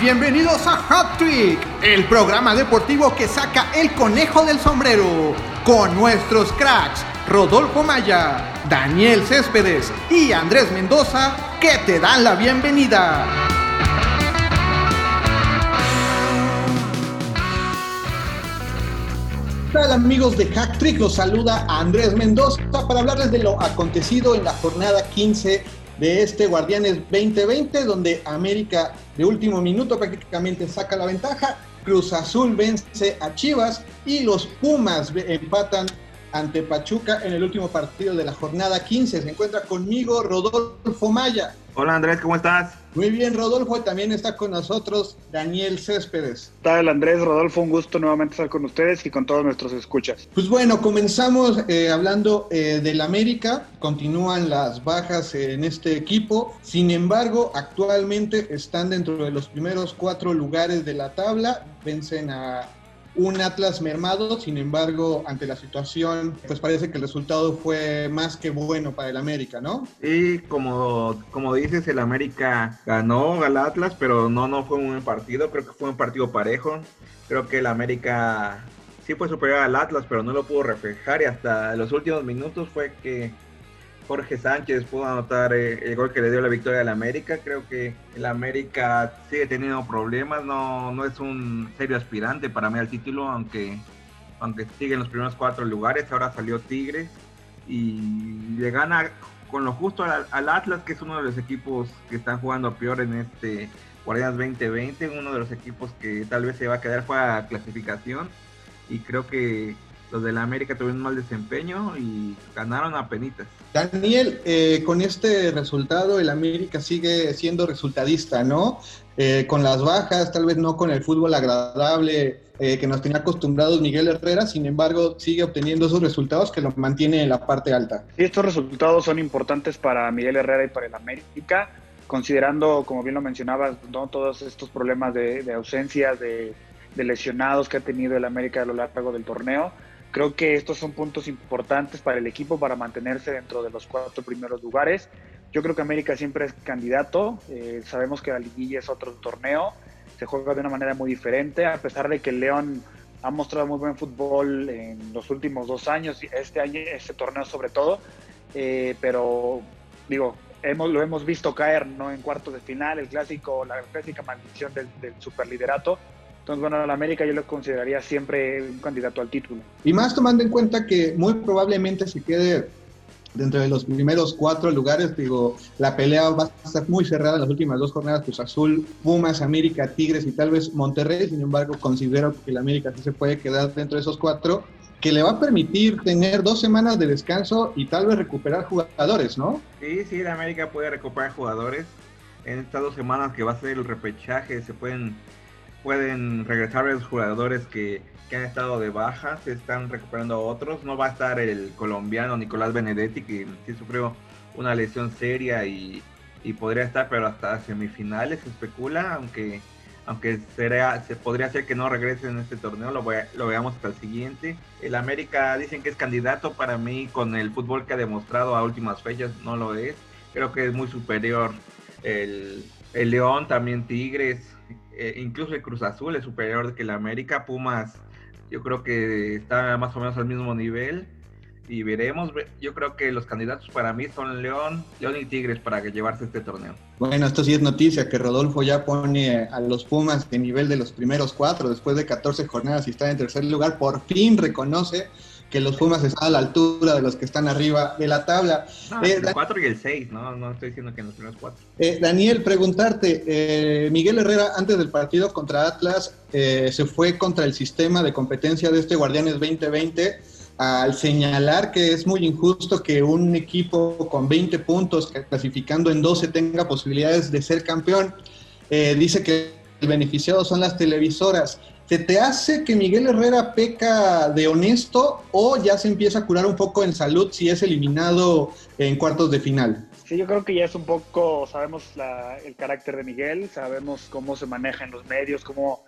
Bienvenidos a Hat Trick, el programa deportivo que saca el conejo del sombrero, con nuestros cracks Rodolfo Maya, Daniel Céspedes y Andrés Mendoza, que te dan la bienvenida. Amigos de Hack Trick? Los saluda Andrés Mendoza para hablarles de lo acontecido en la jornada 15 de este Guardianes 2020, donde América de último minuto prácticamente saca la ventaja, Cruz Azul vence a Chivas y los Pumas empatan ante Pachuca en el último partido de la jornada 15. Se encuentra conmigo Rodolfo Maya. Hola Andrés, ¿cómo estás? Muy bien, Rodolfo. También está con nosotros Daniel Céspedes. ¿Qué tal, Andrés? Rodolfo, un gusto nuevamente estar con ustedes y con todos nuestros escuchas. Pues bueno, comenzamos eh, hablando eh, del América. Continúan las bajas en este equipo. Sin embargo, actualmente están dentro de los primeros cuatro lugares de la tabla. Vencen a un Atlas mermado, sin embargo, ante la situación, pues parece que el resultado fue más que bueno para el América, ¿no? Y como, como dices, el América ganó al Atlas, pero no, no fue un buen partido, creo que fue un partido parejo. Creo que el América sí fue superior al Atlas, pero no lo pudo reflejar y hasta los últimos minutos fue que Jorge Sánchez pudo anotar eh, el gol que le dio la victoria al América. Creo que el América sigue teniendo problemas, no, no es un serio aspirante para mí al título, aunque, aunque sigue en los primeros cuatro lugares. Ahora salió Tigres y le gana con lo justo al, Atlas, que es uno de los equipos que están jugando peor en este Guardianes 2020, uno de los equipos que tal vez se va a quedar fuera de clasificación. Y creo que los de la América tuvieron un mal desempeño y ganaron a penitas. Daniel, eh, con este resultado el América sigue siendo resultadista, ¿no? Eh, con las bajas, tal vez no con el fútbol agradable eh, que nos tenía acostumbrados Miguel Herrera, sin embargo sigue obteniendo esos resultados que lo mantiene en la parte alta. Estos resultados son importantes para Miguel Herrera y para el América, considerando, como bien lo mencionabas, ¿no? todos estos problemas de, de ausencias, de, de lesionados que ha tenido el América a lo largo del torneo Creo que estos son puntos importantes para el equipo para mantenerse dentro de los cuatro primeros lugares. Yo creo que América siempre es candidato. Eh, sabemos que la liguilla es otro torneo. Se juega de una manera muy diferente. A pesar de que León ha mostrado muy buen fútbol en los últimos dos años, este año, este torneo sobre todo. Eh, pero digo, hemos, lo hemos visto caer ¿no? en cuartos de final, el clásico, la clásica maldición del, del superliderato entonces, bueno, la América yo lo consideraría siempre un candidato al título. Y más tomando en cuenta que muy probablemente se quede dentro de los primeros cuatro lugares, digo, la pelea va a estar muy cerrada en las últimas dos jornadas, pues Azul, Pumas, América, Tigres y tal vez Monterrey, sin embargo, considero que la América sí se puede quedar dentro de esos cuatro, que le va a permitir tener dos semanas de descanso y tal vez recuperar jugadores, ¿no? Sí, sí, la América puede recuperar jugadores en estas dos semanas que va a ser el repechaje, se pueden pueden regresar los jugadores que, han estado de baja, se están recuperando otros. No va a estar el colombiano Nicolás Benedetti, que sí sufrió una lesión seria y, podría estar, pero hasta semifinales se especula, aunque aunque será, se podría ser que no regrese en este torneo, lo, lo veamos hasta el siguiente. El América dicen que es candidato para mí con el fútbol que ha demostrado a últimas fechas, no lo es. Creo que es muy superior el, el León, también Tigres, eh, incluso el Cruz Azul es superior que el América. Pumas, yo creo que está más o menos al mismo nivel. Y veremos, yo creo que los candidatos para mí son León, León y Tigres para llevarse este torneo. Bueno, esto sí es noticia, que Rodolfo ya pone a los Pumas en nivel de los primeros cuatro, después de 14 jornadas y está en tercer lugar, por fin reconoce que los Pumas están a la altura de los que están arriba de la tabla. el 4 y el 6, ¿no? No estoy diciendo que en los primeros 4. Eh, Daniel, preguntarte, eh, Miguel Herrera antes del partido contra Atlas eh, se fue contra el sistema de competencia de este Guardianes 2020 al señalar que es muy injusto que un equipo con 20 puntos clasificando en 12 tenga posibilidades de ser campeón. dice que el beneficiado son las televisoras. ¿Se te hace que Miguel Herrera peca de honesto o ya se empieza a curar un poco en salud si es eliminado en cuartos de final? Sí, yo creo que ya es un poco, sabemos el carácter de Miguel, sabemos cómo se maneja en los medios, cómo,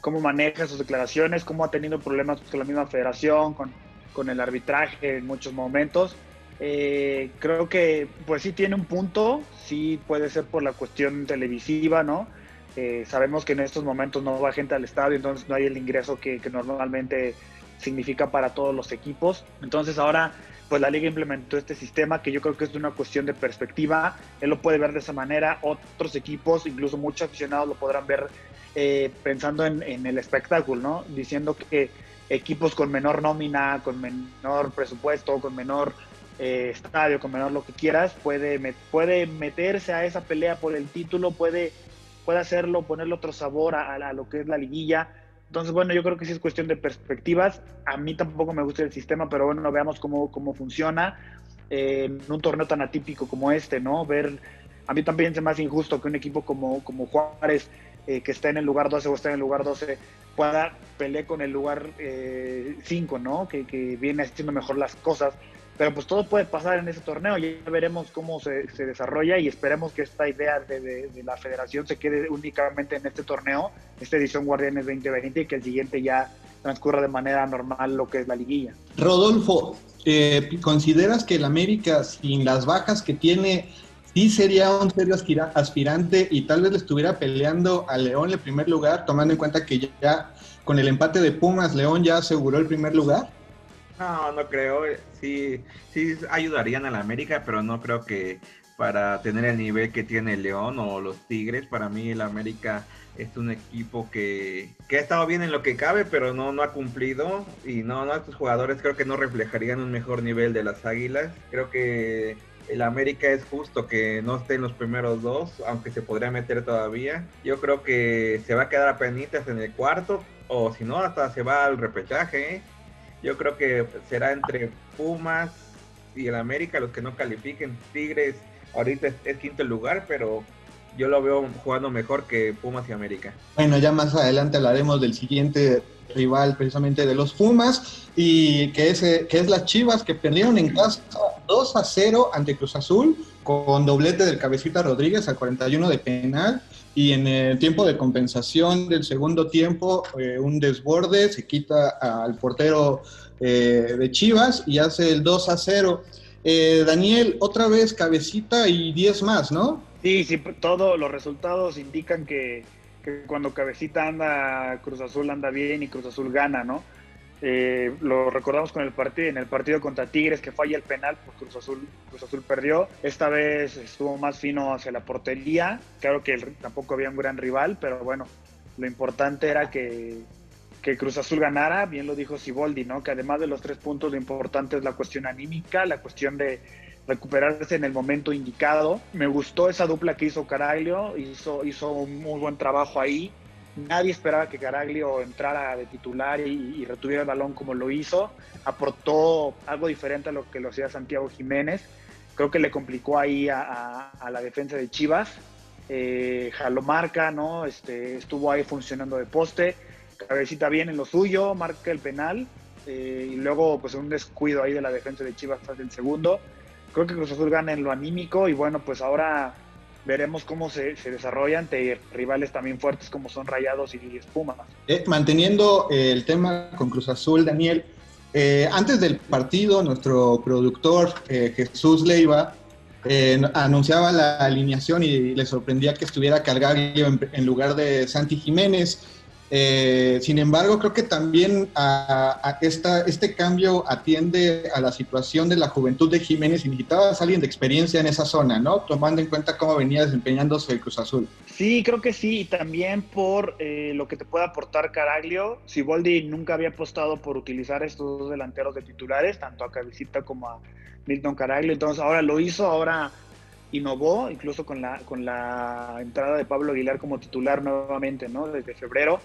cómo maneja sus declaraciones, cómo ha tenido problemas con la misma federación, con, con el arbitraje en muchos momentos. Eh, creo que pues sí tiene un punto, sí puede ser por la cuestión televisiva, ¿no? Eh, sabemos que en estos momentos no va gente al estadio, entonces no hay el ingreso que, normalmente significa para todos los equipos. Entonces ahora pues la liga implementó este sistema que yo creo que es una cuestión de perspectiva. Él lo puede ver de esa manera, otros equipos, incluso muchos aficionados lo podrán ver eh, pensando en, el espectáculo, ¿no? Diciendo que equipos con menor nómina, con menor presupuesto, con menor eh, estadio, con menor lo que quieras, puede, puede meterse a esa pelea por el título, puede, puede hacerlo, ponerle otro sabor a, lo que es la liguilla. Entonces, bueno, yo creo que sí es cuestión de perspectivas. A mí tampoco me gusta el sistema, pero bueno, veamos cómo, cómo funciona eh, en un torneo tan atípico como este, ¿no? Ver, a mí también se me hace injusto que un equipo como, como Juárez, eh, que está en el lugar 12 o está en el lugar 12, pueda pelear con el lugar 5, eh, ¿no? Que, que, viene haciendo mejor las cosas. Pero pues todo puede pasar en ese torneo, ya veremos cómo se, se desarrolla y esperemos que esta idea de, de, la federación se quede únicamente en este torneo, esta edición Guardianes 2020 y que el siguiente ya transcurra de manera normal lo que es la liguilla. Rodolfo, eh, ¿consideras que el América sin las bajas que tiene sí sería un serio aspirante y tal vez le estuviera peleando a León en primer lugar, tomando en cuenta que ya con el empate de Pumas, León ya aseguró el primer lugar? No, no creo. Sí, sí ayudarían a la América, pero no creo que para tener el nivel que tiene León o los Tigres, para mí el América es un equipo que, que, ha estado bien en lo que cabe, pero no, no ha cumplido. Y no, no, estos jugadores creo que no reflejarían un mejor nivel de las Águilas. Creo que el América es justo que no esté en los primeros dos, aunque se podría meter todavía. Yo creo que se va a quedar a penitas en el cuarto, o si no, hasta se va al repechaje. ¿eh? Yo creo que será entre Pumas y el América los que no califiquen. Tigres ahorita es, es quinto lugar, pero yo lo veo jugando mejor que Pumas y América. Bueno, ya más adelante hablaremos del siguiente rival precisamente de los Pumas y que es, que es las Chivas que perdieron en casa 2 a 0 ante Cruz Azul con doblete del cabecita Rodríguez al 41 de penal y en el tiempo de compensación del segundo tiempo eh, un desborde se quita al portero eh, de Chivas y hace el 2 a 0. Eh, Daniel, otra vez cabecita y 10 más, ¿no? Sí, sí, todos los resultados indican que, que, cuando Cabecita anda, Cruz Azul anda bien y Cruz Azul gana, ¿no? Eh, lo recordamos con el partido, en el partido contra Tigres que falla el penal, pues Cruz Azul, Cruz Azul perdió. Esta vez estuvo más fino hacia la portería. Claro que tampoco había un gran rival, pero bueno, lo importante era que, que Cruz Azul ganara. Bien lo dijo Siboldi, ¿no? Que además de los tres puntos, lo importante es la cuestión anímica, la cuestión de recuperarse en el momento indicado. Me gustó esa dupla que hizo Caraglio, hizo, hizo un muy buen trabajo ahí. Nadie esperaba que Caraglio entrara de titular y, retuviera el balón como lo hizo. Aportó algo diferente a lo que lo hacía Santiago Jiménez. Creo que le complicó ahí a, la defensa de Chivas. Eh, jaló marca, ¿no? Este, estuvo ahí funcionando de poste. Cabecita bien en lo suyo, marca el penal. Eh, y luego, pues, un descuido ahí de la defensa de Chivas tras el segundo creo que Cruz Azul gana en lo anímico y bueno, pues ahora veremos cómo se, se desarrolla ante rivales también fuertes como son Rayados y Espuma. Eh, manteniendo eh, el tema con Cruz Azul, Daniel, eh, antes del partido, nuestro productor eh, Jesús Leiva anunciaba la alineación y le sorprendía que estuviera Cargario en, en lugar de Santi Jiménez. Eh, sin embargo, creo que también a, esta, este cambio atiende a la situación de la juventud de Jiménez y necesitabas alguien de experiencia en esa zona, ¿no? Tomando en cuenta cómo venía desempeñándose el Cruz Azul. Sí, creo que sí, y también por eh, lo que te puede aportar Caraglio. Siboldi nunca había apostado por utilizar estos dos delanteros de titulares, tanto a Cabecita como a Milton Caraglio, entonces ahora lo hizo, ahora innovó, incluso con la, con la entrada de Pablo Aguilar como titular nuevamente, ¿no? Desde febrero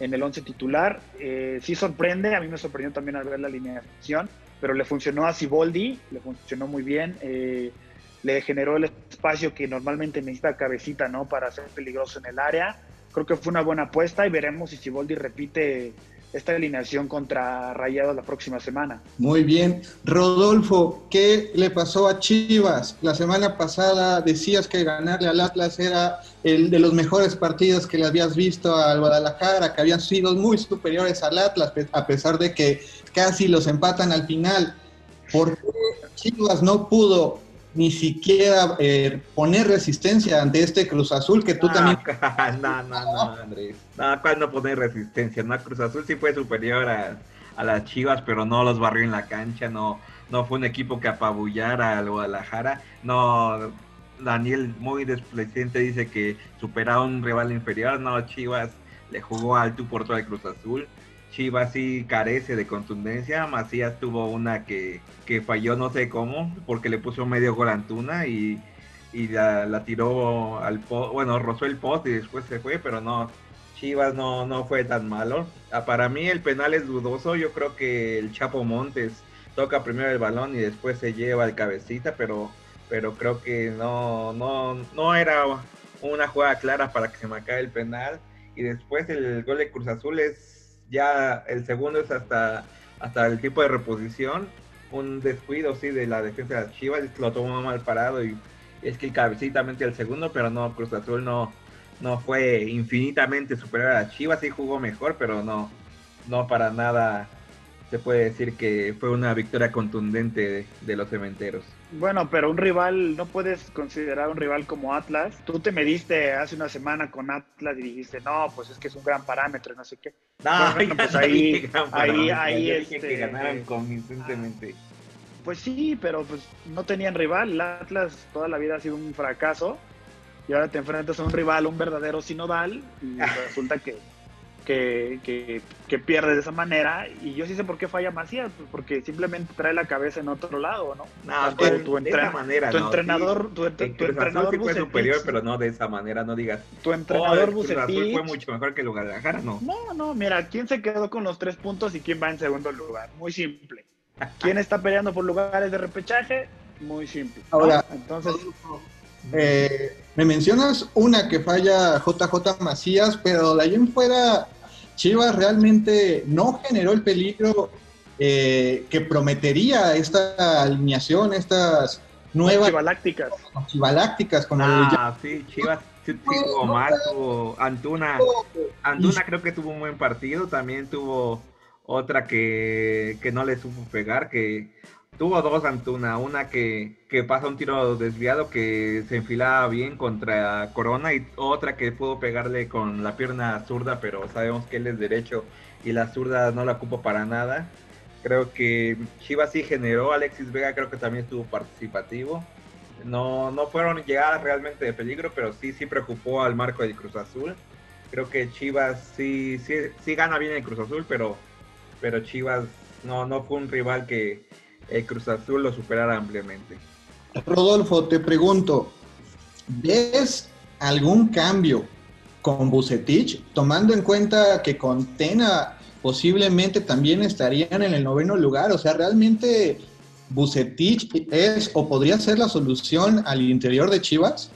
en el 11 titular. Eh, sí sorprende, a mí me sorprendió también al ver la alineación, pero le funcionó a Siboldi, le funcionó muy bien, eh, le generó el espacio que normalmente necesita Cabecita, ¿no? Para ser peligroso en el área. Creo que fue una buena apuesta y veremos si Siboldi repite esta alineación contra Rayados la próxima semana. Muy bien. Rodolfo, ¿qué le pasó a Chivas? La semana pasada decías que ganarle al Atlas era el de los mejores partidos que le habías visto al Guadalajara, que habían sido muy superiores al Atlas, a pesar de que casi los empatan al final. ¿Por qué Chivas no pudo ni siquiera eh, poner resistencia ante este Cruz Azul que tú Ah, también... No, no, no, Andrés. No, ¿cuál no poner resistencia? No, Cruz Azul sí fue superior a, a las Chivas, pero no los barrió en la cancha, no, no fue un equipo que apabullara al Guadalajara. No, Daniel muy desplecente dice que superaba a un rival inferior. No, Chivas le jugó al tú por todo el Cruz Azul. Chivas sí carece de contundencia. Macías tuvo una que, que falló no sé cómo, porque le puso medio gol a Antuna y, y la, la tiró al post, bueno, rozó el post y después se fue, pero no, Chivas no, no fue tan malo. Ah, Para mí el penal es dudoso, yo creo que el Chapo Montes toca primero el balón y después se lleva el cabecita, pero, pero creo que no, no, no era una jugada clara para que se marcara el penal. Y después el gol de Cruz Azul es ya, el segundo es hasta, hasta el tipo de reposición, un descuido sí de la defensa de las Chivas, lo tomó mal parado y es que cabecita mete el segundo, pero no, Cruz Azul no, no fue infinitamente superior a las Chivas, sí jugó mejor, pero no, no para nada se puede decir que fue una victoria contundente de, de los cementeros. Bueno, pero un rival, no puedes considerar un rival como Atlas. Tú te mediste hace una semana con Atlas y dijiste, no, pues es que es un gran parámetro, no sé qué. No, Bueno, pues ahí- ahí- ahí, yo dije este, que ganaran eh, convincentemente. Pues sí, pero pues no tenían rival. El Atlas toda la vida ha sido un fracaso y ahora te enfrentas a un rival, un verdadero sinodal y resulta que, que, que, que pierdes de esa manera. Y yo sí sé por qué falla Macías, pues porque simplemente trae la cabeza en otro lado, ¿no? No, Tu- de, tu de esa manera, tu no, entrenador, sí. tu, En tu entrenador sí fue Bucetich- superior, pero no de esa manera, no digas. tu Oh, entrenador el Cruz Azul Bucetich- fue mucho mejor que el Guadalajara, no. No, no, mira, ¿quién se quedó con los tres puntos y quién va en segundo lugar? Muy simple. ¿Quién está peleando por lugares de repechaje? Muy simple. ¿no? Ahora- entonces, Eh, me mencionas una que falla JJ Macías, pero de ahí en fuera, Chivas realmente no generó el peligro eh, que prometería esta alineación, estas nuevas Chivalácticas. chivalácticas, como. Ah, sí, Chivas tuvo mal, tuvo Antuna. Antuna creo que tuvo un buen partido, también tuvo otra que, que no le supo pegar, que tuvo dos Antuna, una que, que pasa un tiro desviado que se enfilaba bien contra Corona y otra que pudo pegarle con la pierna zurda, pero sabemos que él es derecho y la zurda no la ocupa para nada. Creo que Chivas sí generó, Alexis Vega creo que también estuvo participativo. No, no fueron llegadas realmente de peligro, pero sí, sí preocupó al marco del Cruz Azul. Creo que Chivas sí, sí, sí gana bien el Cruz Azul, pero, pero Chivas no, no fue un rival que el Cruz Azul lo superara ampliamente. Rodolfo, te pregunto, ¿ves algún cambio con Bucetich, tomando en cuenta que con Tena posiblemente también estarían en el noveno lugar? O sea, ¿realmente Bucetich es o podría ser la solución al interior de Chivas?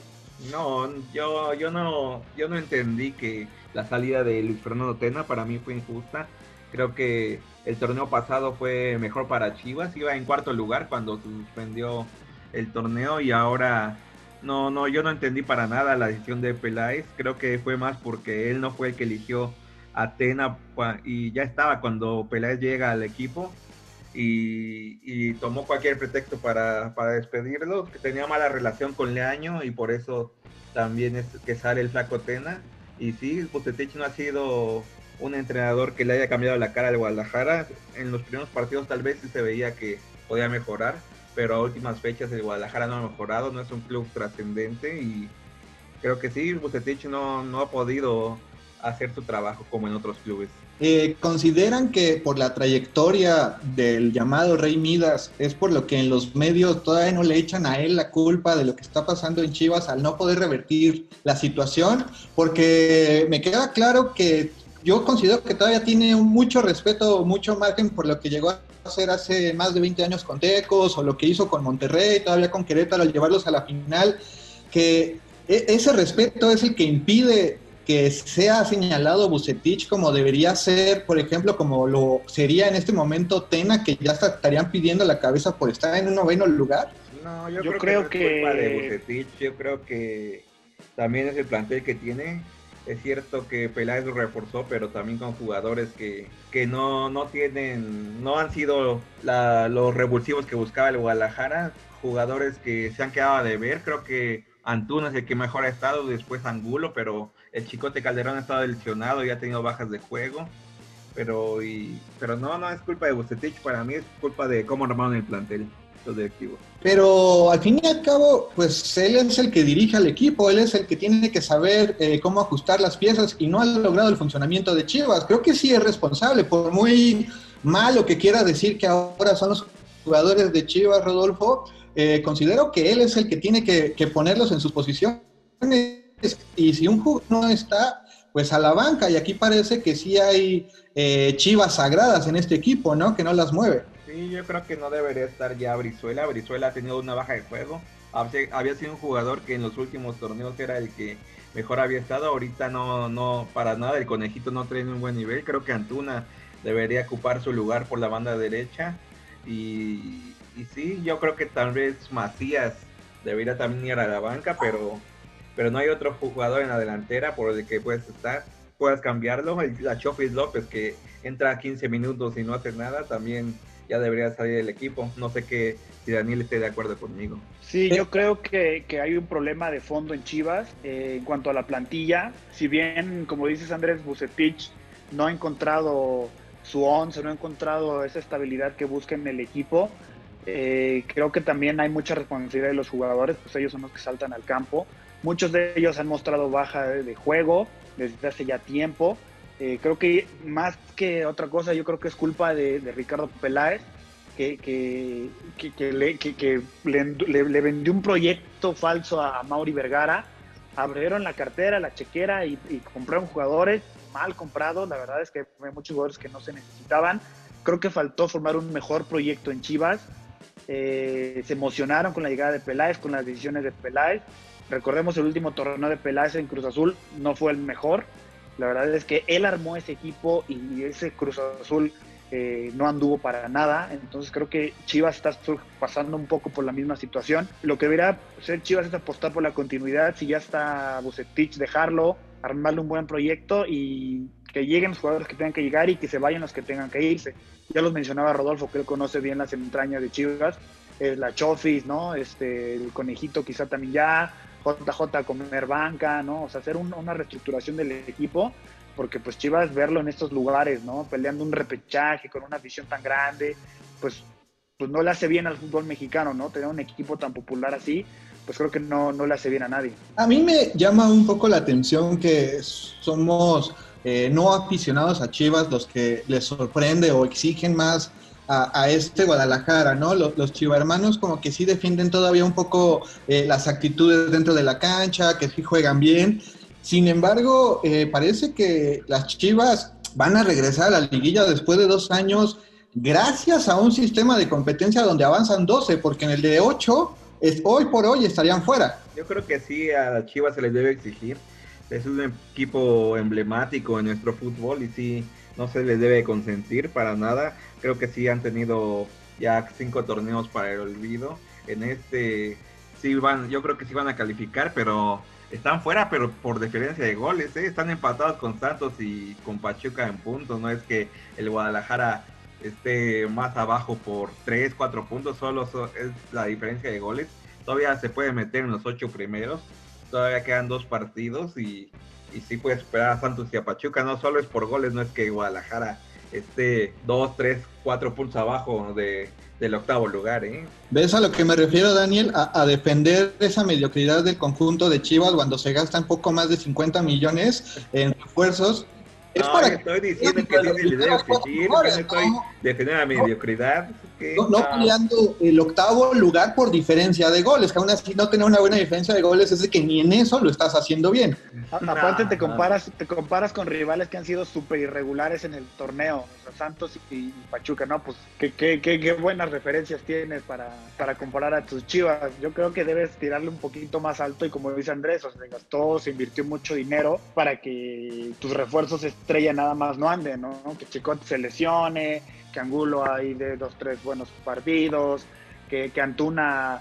No, yo, yo no, yo no entendí que la salida de Luis Fernando Tena para mí fue injusta. Creo que el torneo pasado fue mejor para Chivas, iba en cuarto lugar cuando suspendió el torneo y ahora no, no, yo no entendí para nada la decisión de Peláez. Creo que fue más porque él no fue el que eligió a Tena cua- y ya estaba cuando Peláez llega al equipo y, tomó cualquier pretexto para, para despedirlo, que tenía mala relación con Leaño y por eso también es que sale el flaco Tena. Y sí, Bucetich no ha sido un entrenador que le haya cambiado la cara al Guadalajara. En los primeros partidos tal vez sí se veía que podía mejorar, pero a últimas fechas el Guadalajara no ha mejorado, no es un club trascendente y creo que sí, Bucetich no, no ha podido hacer su trabajo como en otros clubes. Eh, ¿Consideran que por la trayectoria del llamado Rey Midas es por lo que en los medios todavía no le echan a él la culpa de lo que está pasando en Chivas al no poder revertir la situación? Porque me queda claro que yo considero que todavía tiene mucho respeto, mucho margen por lo que llegó a hacer hace más de 20 años con Tecos o lo que hizo con Monterrey, todavía con Querétaro al llevarlos a la final, que e- ese respeto es el que impide que sea señalado Bucetich como debería ser, por ejemplo, como lo sería en este momento Tena, que ya estarían pidiendo la cabeza por estar en un noveno lugar. No, yo, Yo creo, creo que, no es culpa de Bucetich, yo creo que también es el plantel que tiene. Es cierto que Peláez lo reforzó, pero también con jugadores que, que no, no tienen, no han sido los revulsivos que buscaba el Guadalajara. jugadores que se han quedado de ver. Creo que Antuna es el que mejor ha estado, después Angulo, pero el Chicote Calderón ha estado lesionado y ha tenido bajas de juego. Pero, y, pero no, no es culpa de Bucetich, para mí es culpa de cómo armaron el plantel los directivos. Pero al fin y al cabo, pues él es el que dirige al equipo, él es el que tiene que saber eh, cómo ajustar las piezas y no ha logrado el funcionamiento de Chivas. Creo que sí es responsable, por muy malo que quiera decir que ahora son los jugadores de Chivas, Rodolfo, eh, considero que él es el que tiene que, ponerlos en sus posiciones y si un jugador no está, pues a la banca y aquí parece que sí hay eh, Chivas sagradas en este equipo, ¿no? Que no las mueve. Sí, yo creo que no debería estar ya Brizuela. Brizuela ha tenido una baja de juego. Había sido un jugador que en los últimos torneos era el que mejor había estado. Ahorita no, no, para nada. El conejito no tiene un buen nivel. Creo que Antuna debería ocupar su lugar por la banda derecha. Y, y sí, yo creo que tal vez Macías debería también ir a la banca, pero, pero no hay otro jugador en la delantera por el que puedes estar, puedas cambiarlo. La Chofis López que entra 15 minutos y no hace nada, también ya debería salir del equipo. No sé qué, si Daniel esté de acuerdo conmigo. Sí, yo creo que, hay un problema de fondo en Chivas eh, en cuanto a la plantilla. Si bien, como dices Andrés Bucetich, no ha encontrado su once, no ha encontrado esa estabilidad que busca en el equipo. Eh, creo que también hay mucha responsabilidad de los jugadores, pues ellos son los que saltan al campo. Muchos de ellos han mostrado baja de juego desde hace ya tiempo. Eh, creo que más que otra cosa, yo creo que es culpa de, Ricardo Peláez, que, que, que, le, vendió un proyecto falso a, Mauri Vergara. Abrieron la cartera, la chequera y, compraron jugadores mal comprados. La verdad es que hay muchos jugadores que no se necesitaban. Creo que faltó formar un mejor proyecto en Chivas. Eh, se emocionaron con la llegada de Peláez, con las decisiones de Peláez. Recordemos el último torneo de Peláez en Cruz Azul, no fue el mejor la verdad es que él armó ese equipo y ese Cruz Azul eh, no anduvo para nada. Entonces creo que Chivas está pasando un poco por la misma situación. Lo que debería ser Chivas es apostar por la continuidad. Si ya está Bucetich, dejarlo, armarle un buen proyecto y que lleguen los jugadores que tengan que llegar y que se vayan los que tengan que irse. Ya los mencionaba Rodolfo, que él conoce bien las entrañas de Chivas. la Chofis, ¿no? Este, el conejito quizá también ya, JJ comer banca, ¿no? O sea, hacer una reestructuración del equipo, porque pues Chivas verlo en estos lugares, ¿no? Peleando un repechaje con una visión tan grande, pues, pues no le hace bien al fútbol mexicano, ¿no? Tener un equipo tan popular así, pues creo que no, no le hace bien a nadie. A mí me llama un poco la atención que somos eh, no aficionados a Chivas los que les sorprende o exigen más a, este Guadalajara, ¿no? Los, los hermanos como que sí defienden todavía un poco eh, las actitudes dentro de la cancha, que sí juegan bien. Sin embargo, eh, parece que las Chivas van a regresar a la liguilla después de dos años gracias a un sistema de competencia donde avanzan 12, porque en el de 8, es, hoy por hoy estarían fuera. Yo creo que sí, a las Chivas se les debe exigir. Es un equipo emblemático en nuestro fútbol y sí, no se les debe consentir para nada creo que sí han tenido ya cinco torneos para el olvido. En este sí van, yo creo que sí van a calificar, pero están fuera, pero por diferencia de goles, ¿eh? están empatados con Santos y con Pachuca en puntos. No es que el Guadalajara esté más abajo por tres, cuatro puntos, solo es la diferencia de goles. Todavía se puede meter en los ocho primeros, todavía quedan dos partidos y, y sí puede esperar a Santos y a Pachuca. No solo es por goles, no es que Guadalajara este, dos, tres, cuatro puntos abajo de, del octavo lugar. ¿eh? ¿Ves a lo que me refiero, Daniel? A, defender esa mediocridad del conjunto de Chivas cuando se gastan poco más de 50 millones en refuerzos es para estoy diciendo que tiene el dedo que no estoy defendiendo la mediocridad. No, peleando el octavo lugar por diferencia de goles, que aún así no tener una buena diferencia de goles es de que ni en eso lo estás haciendo bien. Aparte te comparas, te comparas con rivales que han sido súper irregulares en el torneo, Santos y, Pachuca, ¿no? Pues qué, qué, qué, buenas referencias tienes para, para comparar a tus chivas. Yo creo que debes tirarle un poquito más alto y como dice Andrés, o sea, se gastó, se invirtió mucho dinero para que tus refuerzos estrella nada más no ande, ¿no? Que Chicote se lesione, que Angulo hay de dos, tres buenos partidos, que, que Antuna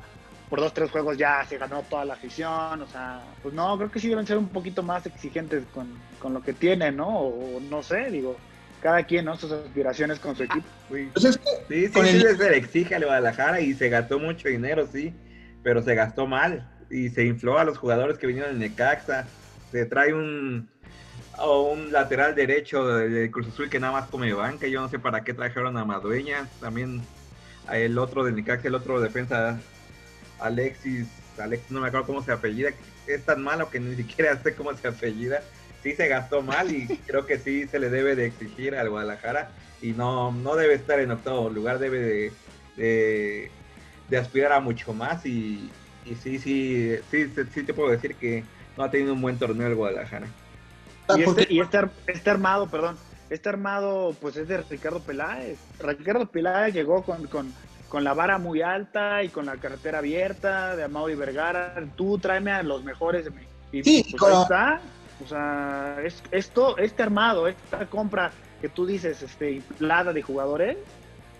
por dos, tres juegos ya se ganó toda la afición, o sea, pues no, creo que sí deben ser un poquito más exigentes con, con lo que tienen, ¿no? O no sé, digo, cada quien, ¿no? Sus aspiraciones con su equipo. Sí, sí, sí, sí, se le exige al Guadalajara y se gastó mucho dinero, sí, pero se gastó mal y se infló a los jugadores que vinieron en Necaxa. Se trae un, un lateral derecho de, Cruz Azul que nada más come banca. Yo no sé para qué trajeron a Madueña. También el otro de Necaxa, el otro defensa, Alexis, Alexis, no me acuerdo cómo se apellida. Es tan malo que ni siquiera sé cómo se apellida. Sí se gastó mal y creo que sí se le debe de exigir al Guadalajara y no, no debe estar en octavo lugar, debe de, de aspirar a mucho más y, y sí, sí, sí, sí, te puedo decir que no ha tenido un buen torneo el Guadalajara. Y este, y este, este, armado, perdón, este armado pues es de Ricardo Peláez. Ricardo Peláez llegó con, con, con la vara muy alta y con la carretera abierta de Amaury Vergara. Tú tráeme a los mejores. Y sí, pues, ahí está. O sea, es, esto, este armado, esta compra que tú dices, este, inflada de jugadores,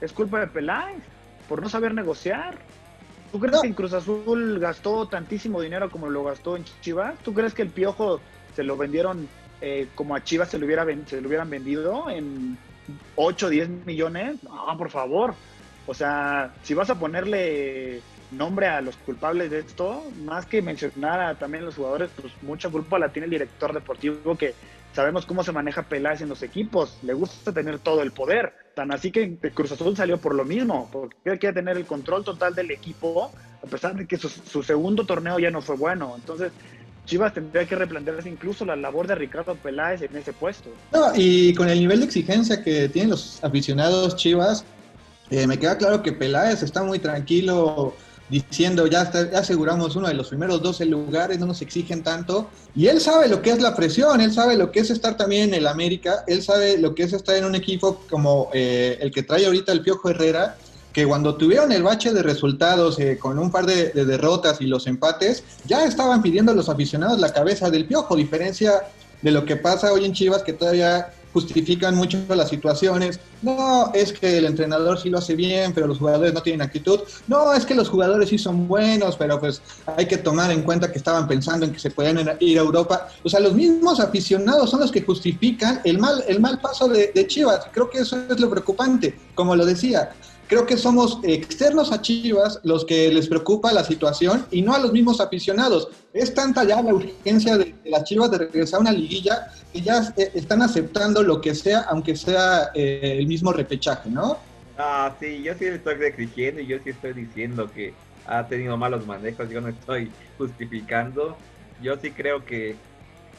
es culpa de Peláez por no saber negociar. ¿Tú crees que en Cruz Azul gastó tantísimo dinero como lo gastó en Chivas? ¿Tú crees que el Piojo se lo vendieron eh, como a Chivas se lo, hubiera, se lo hubieran vendido en 8 o 10 millones? No, por favor. O sea, si vas a ponerle nombre a los culpables de esto, más que mencionar a también los jugadores, pues mucha culpa la tiene el director deportivo que sabemos cómo se maneja Peláez en los equipos, le gusta tener todo el poder. Tan así que Cruz Azul salió por lo mismo, porque quiere tener el control total del equipo, a pesar de que su, segundo torneo ya no fue bueno. Entonces, Chivas tendría que replantearse incluso la labor de Ricardo Peláez en ese puesto. No, y con el nivel de exigencia que tienen los aficionados Chivas, eh, me queda claro que Peláez está muy tranquilo diciendo ya, ya aseguramos uno de los primeros 12 lugares, no nos exigen tanto. Y él sabe lo que es la presión, él sabe lo que es estar también en el América, él sabe lo que es estar en un equipo como eh, el que trae ahorita el Piojo Herrera, que cuando tuvieron el bache de resultados eh, con un par de, de, derrotas y los empates, ya estaban pidiendo a los aficionados la cabeza del Piojo, diferencia de lo que pasa hoy en Chivas, que todavía justifican mucho las situaciones. No, es que el entrenador sí lo hace bien, pero los jugadores no tienen actitud. No, es que los jugadores sí son buenos, pero pues hay que tomar en cuenta que estaban pensando en que se podían ir a Europa. O sea, los mismos aficionados son los que justifican el mal, el mal paso de Chivas. Creo que eso es lo preocupante. Como lo decía, creo que somos externos a Chivas los que les preocupa la situación y no a los mismos aficionados. Es tanta ya la urgencia de, las Chivas de regresar a una liguilla que ya eh, están aceptando lo que sea, aunque sea eh, el mismo repechaje, ¿no? Ah, sí, yo sí estoy exigiendo y yo sí estoy diciendo que ha tenido malos manejos, yo no estoy justificando. Yo sí creo que,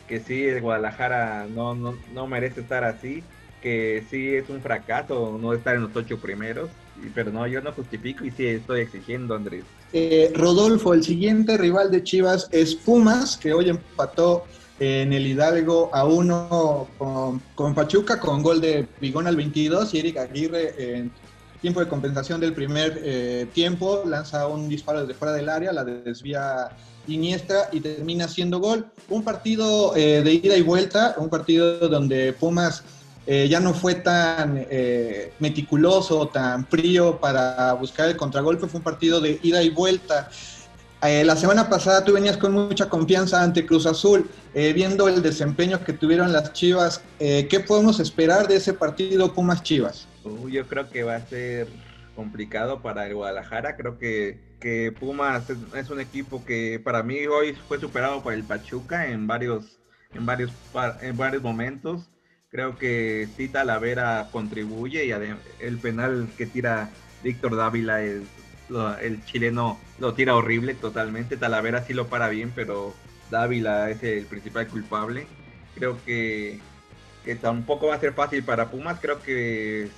que sí, el Guadalajara no, no, no merece estar así, que sí es un fracaso no estar en los ocho primeros pero no, yo no justifico y sí estoy exigiendo, Andrés. Eh, Rodolfo, el siguiente rival de Chivas es Pumas, que hoy empató en el Hidalgo a uno con, Pachuca con gol de Bigón al 22 y Eric Aguirre en tiempo de compensación del primer eh, tiempo lanza un disparo desde fuera del área, la desvía Iniestra y termina siendo gol. Un partido eh, de ida y vuelta, un partido donde Pumas eh, ya no fue tan eh, meticuloso, tan frío para buscar el contragolpe, fue un partido de ida y vuelta. Eh, la semana pasada tú venías con mucha confianza ante Cruz Azul, viendo el desempeño que tuvieron las Chivas, ¿qué podemos esperar de ese partido Pumas Chivas? Uh, yo creo que va a ser complicado para el Guadalajara, creo que, que Pumas es, un equipo que para mí hoy fue superado por el Pachuca en varios, en varios, en varios momentos Creo que sí Talavera contribuye y el penal que tira Víctor Dávila es el chileno lo tira horrible totalmente. Talavera sí lo para bien, pero Dávila es el principal culpable. Creo que, que tampoco va a ser fácil para Pumas. Creo que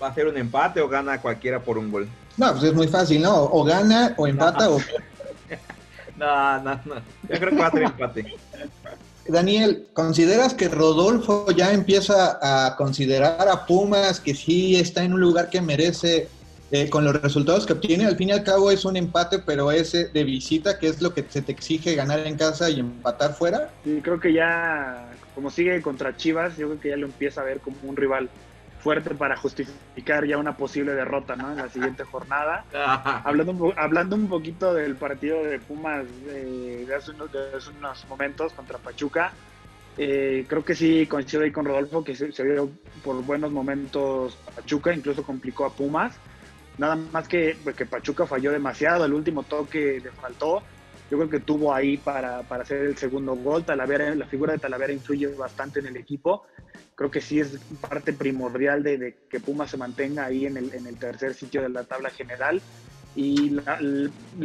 va a ser un empate o gana cualquiera por un gol. No, pues es muy fácil, ¿no? O gana o empata o... no, no, no. Yo creo que va a ser empate. Daniel, ¿consideras que Rodolfo ya empieza a considerar a Pumas que sí está en un lugar que merece eh, con los resultados que obtiene? Al fin y al cabo es un empate, pero ese de visita, que es lo que se te exige ganar en casa y empatar fuera. Sí, creo que ya, como sigue contra Chivas, yo creo que ya lo empieza a ver como un rival fuerte para justificar ya una posible derrota ¿no? en la siguiente jornada. hablando, un hablando un poquito del partido de Pumas de, hace unos, momentos contra Pachuca, Eh, creo que sí coincido ahí con Rodolfo, que se, vio por buenos momentos Pachuca, incluso complicó a Pumas. Nada más que, pues, que Pachuca falló demasiado, el último toque le faltó. Yo creo que tuvo ahí para, para hacer el segundo gol. Talavera, la figura de Talavera influye bastante en el equipo. Creo que sí es parte primordial de, que Pumas se mantenga ahí en el, en el, tercer sitio de la tabla general. Y la,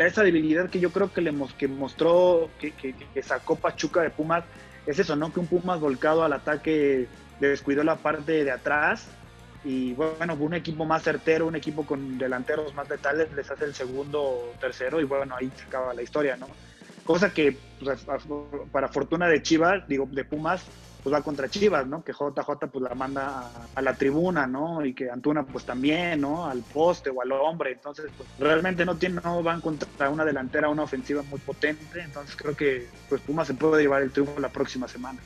esa debilidad que yo creo que, le, que mostró, que, que, que sacó Pachuca de Pumas, es eso, ¿no? Que un Pumas volcado al ataque descuidó la parte de atrás y bueno, un equipo más certero, un equipo con delanteros más letales les hace el segundo o tercero y bueno, ahí se acaba la historia, ¿no? Cosa que pues, para fortuna de Chivas, digo, de Pumas, pues va contra Chivas, ¿no? Que JJ pues la manda a, la tribuna, ¿no? Y que Antuna pues también, ¿no? Al poste o al hombre. Entonces, pues realmente no, tiene, no van contra una delantera, una ofensiva muy potente. Entonces creo que pues Pumas se puede llevar el triunfo la próxima semana.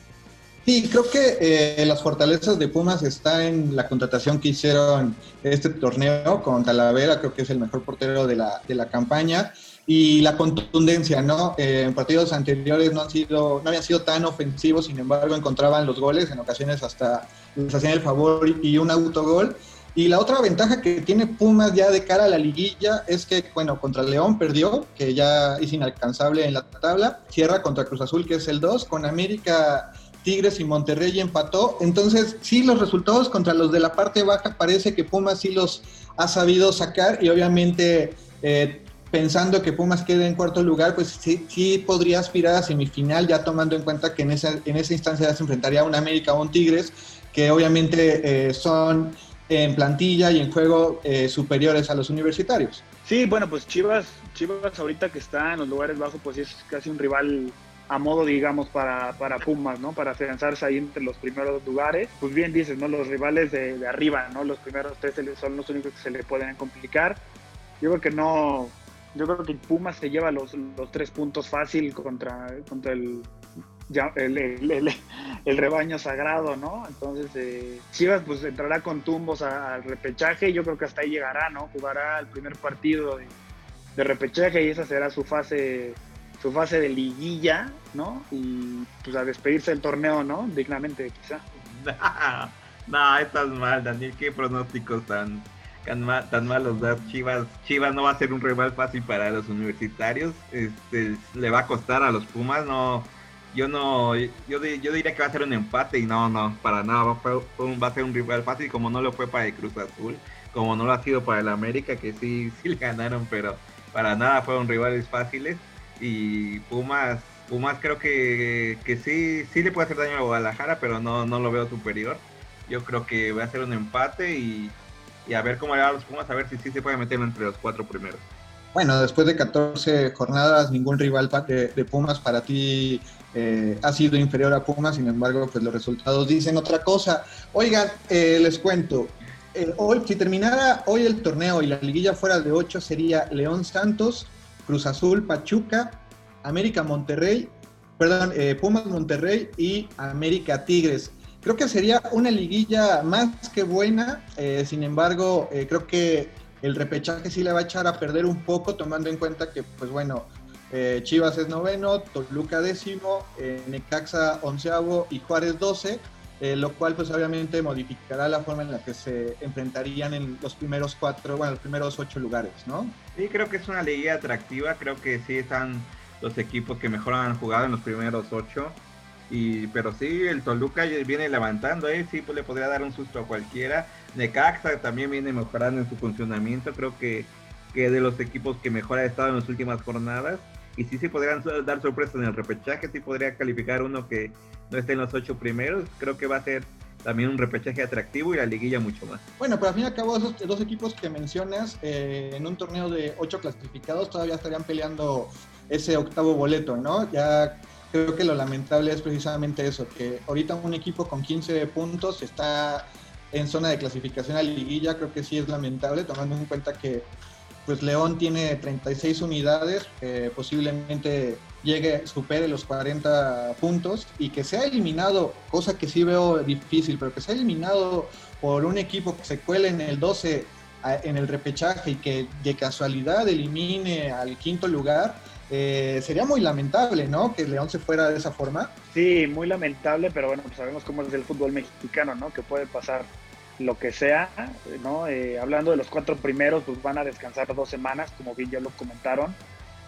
Sí, creo que eh, las fortalezas de Pumas está en la contratación que hicieron este torneo con Talavera, creo que es el mejor portero de la, de la campaña y la contundencia, ¿no? Eh, en partidos anteriores no han sido, no habían sido tan ofensivos, sin embargo encontraban los goles, en ocasiones hasta les hacían el favor y un autogol. Y la otra ventaja que tiene Pumas ya de cara a la liguilla es que, bueno, contra León perdió, que ya es inalcanzable en la tabla, cierra contra Cruz Azul, que es el 2, con América, Tigres y Monterrey empató. Entonces, sí, los resultados contra los de la parte baja parece que Pumas sí los ha sabido sacar y obviamente eh, pensando que Pumas quede en cuarto lugar, pues sí, sí podría aspirar a semifinal, ya tomando en cuenta que en esa, en esa instancia se enfrentaría a un América o un Tigres, que obviamente eh, son en plantilla y en juego eh, superiores a los universitarios. Sí, bueno, pues Chivas, Chivas ahorita que está en los lugares bajos, pues es casi un rival a modo, digamos, para, para Pumas, ¿no? Para afianzarse ahí entre los primeros lugares. Pues bien dices, ¿no? Los rivales de, arriba, ¿no? Los primeros tres son los únicos que se le pueden complicar. Yo creo que no, yo creo que Pumas se lleva los, los tres puntos fácil contra, contra el, el, rebaño sagrado, ¿no? Entonces, eh, Chivas pues entrará con tumbos al repechaje yo creo que hasta ahí llegará, ¿no? Jugará el primer partido de, repechaje y esa será su fase su fase de liguilla, ¿no? Y pues a despedirse del torneo, ¿no? Dignamente, quizá. no, estás mal, Daniel, qué pronósticos tan tan, malos das Chivas. Chivas no va a ser un rival fácil para los universitarios. Este, le va a costar a los Pumas. No, yo no, yo, yo diría que va a ser un empate y no, no, para nada. Va, va a ser un rival fácil como no lo fue para el Cruz Azul, como no lo ha sido para el América, que sí, sí le ganaron, pero para nada fueron rivales fáciles. Y Pumas, Pumas creo que, que sí, sí le puede hacer daño a Guadalajara, pero no, no lo veo superior. Yo creo que va a ser un empate y y a ver cómo le va a los Pumas, a ver si sí se puede meter entre los cuatro primeros. Bueno, después de 14 jornadas, ningún rival de, Pumas para ti eh, ha sido inferior a Pumas, sin embargo, pues los resultados dicen otra cosa. Oigan, eh, les cuento, eh, hoy, si terminara hoy el torneo y la liguilla fuera de 8, sería León Santos, Cruz Azul, Pachuca, América Monterrey, perdón, Pumas Monterrey y América Tigres. Creo que sería una liguilla más que buena, eh, sin embargo, eh, creo que el repechaje sí le va a echar a perder un poco, tomando en cuenta que, pues bueno, eh, Chivas es noveno, Toluca décimo, Necaxa onceavo y Juárez doce, lo cual pues obviamente modificará la forma en la que se enfrentarían en los primeros cuatro, bueno, los primeros ocho lugares, ¿no? Sí, creo que es una liguilla atractiva, creo que sí están los equipos que mejor han jugado en los primeros ocho. Y, pero sí, el Toluca viene levantando, ¿eh? sí pues le podría dar un susto a cualquiera. Necaxa también viene mejorando en su funcionamiento, creo que, que de los equipos que mejor ha estado en las últimas jornadas. Y sí, sí podrían dar sorpresas en el repechaje, sí podría calificar uno que no esté en los ocho primeros. Creo que va a ser también un repechaje atractivo y la liguilla mucho más. Bueno, pero al fin y al cabo, esos dos equipos que mencionas eh, en un torneo de ocho clasificados todavía estarían peleando ese octavo boleto, ¿no? Ya creo que lo lamentable es precisamente eso, que ahorita un equipo con 15 puntos está en zona de clasificación a liguilla, creo que sí es lamentable, tomando en cuenta que pues León tiene 36 unidades, posiblemente llegue, supere los 40 puntos y que sea eliminado, cosa que sí veo difícil, pero que sea eliminado por un equipo que se cuele en el 12 en el repechaje y que de casualidad elimine al quinto lugar, eh, sería muy lamentable, ¿no? Que León se fuera de esa forma. Sí, muy lamentable, pero bueno, pues sabemos cómo es el fútbol mexicano, ¿no? Que puede pasar lo que sea, ¿no? Eh, hablando de los cuatro primeros, pues van a descansar dos semanas, como bien ya lo comentaron.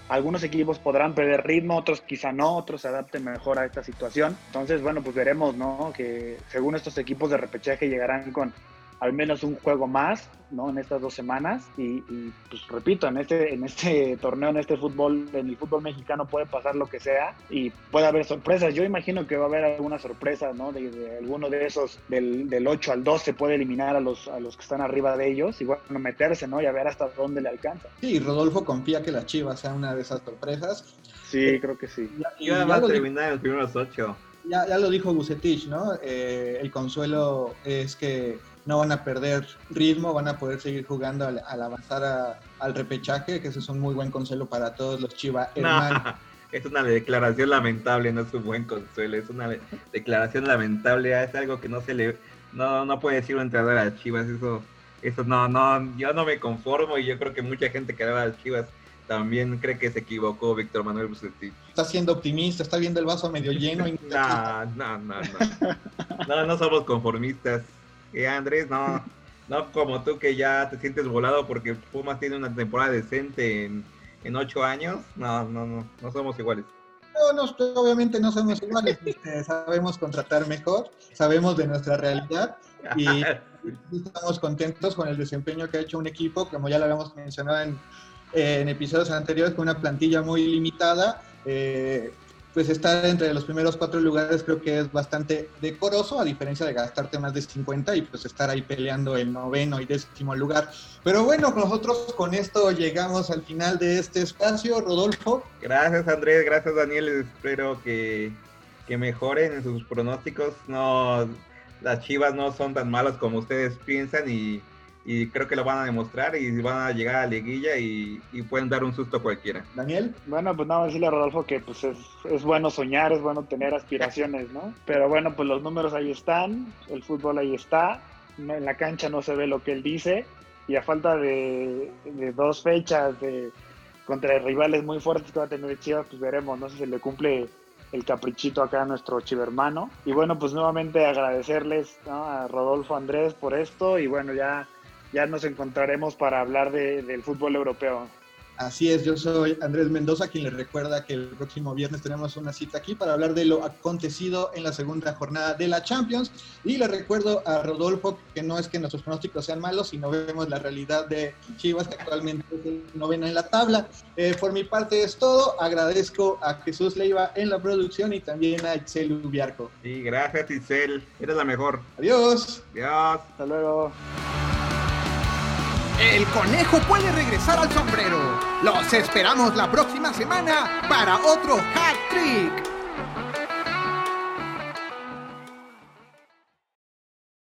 Algunos equipos podrán perder ritmo, otros quizá no, otros se adapten mejor a esta situación. Entonces, bueno, pues veremos, ¿no? Que según estos equipos de repechaje llegarán con al menos un juego más, ¿no? En estas dos semanas. Y, pues repito, en este, en este torneo, en este fútbol, en el fútbol mexicano puede pasar lo que sea y puede haber sorpresas. Yo imagino que va a haber alguna sorpresa, ¿no? De, alguno de esos, del, del 8 al 12 puede eliminar a los, a los que están arriba de ellos y bueno, meterse, ¿no? Y a ver hasta dónde le alcanza. Sí, Rodolfo confía que la Chivas sea una de esas sorpresas. Sí, eh, creo que sí. Y, va a terminar en los primeros ocho. Ya, ya lo dijo Bucetich, ¿no? Eh, el consuelo es que no van a perder ritmo, van a poder seguir jugando al, avanzar al repechaje, que ese es un muy buen consuelo para todos los Chivas es una declaración lamentable, no es un buen consuelo, es una declaración lamentable, es algo que no se le no, no puede decir un entrenador a Chivas, eso eso no no yo no me conformo y yo creo que mucha gente que va a Chivas también cree que se equivocó Víctor Manuel Bucetich. Está siendo optimista, está viendo el vaso medio lleno. Y... no, no, no, no. No, no somos conformistas. Andrés, no, no como tú que ya te sientes volado porque Pumas tiene una temporada decente en, ocho años. No, no, no, no somos iguales. No, no, obviamente no somos iguales. Este, sabemos contratar mejor, sabemos de nuestra realidad y estamos contentos con el desempeño que ha hecho un equipo, como ya lo habíamos mencionado en, en episodios anteriores, con una plantilla muy limitada. Eh, pues estar entre los primeros cuatro lugares creo que es bastante decoroso, a diferencia de gastarte más de 50 y pues estar ahí peleando el noveno y décimo lugar. Pero bueno, nosotros con esto llegamos al final de este espacio, Rodolfo. Gracias Andrés, gracias Daniel, espero que, que mejoren en sus pronósticos. No, las chivas no son tan malas como ustedes piensan y y creo que lo van a demostrar y van a llegar a la liguilla y, pueden dar un susto a cualquiera. Daniel. Bueno, pues nada, decirle a Rodolfo que pues es, es, bueno soñar, es bueno tener aspiraciones, ¿no? Pero bueno, pues los números ahí están, el fútbol ahí está, en la cancha no se ve lo que él dice y a falta de, dos fechas de contra rivales muy fuertes que va a tener Chivas, pues veremos, no sé si se le cumple el caprichito acá a nuestro chivermano. Y bueno, pues nuevamente agradecerles a Rodolfo Andrés por esto y bueno, ya ya nos encontraremos para hablar del fútbol europeo. Así es, yo soy Andrés Mendoza, quien les recuerda que el próximo viernes tenemos una cita aquí para hablar de lo acontecido en la segunda jornada de la Champions. Y le recuerdo a Rodolfo que no es que nuestros pronósticos sean malos, sino vemos la realidad de Chivas, que actualmente es el noveno en la tabla. Eh, por mi parte es todo. Agradezco a Jesús Leiva en la producción y también a Itzel Ubiarco. Sí, gracias Itzel, eres la mejor. Adiós. Adiós. Hasta luego. El conejo puede regresar al sombrero. Los esperamos la próxima semana para otro hat trick.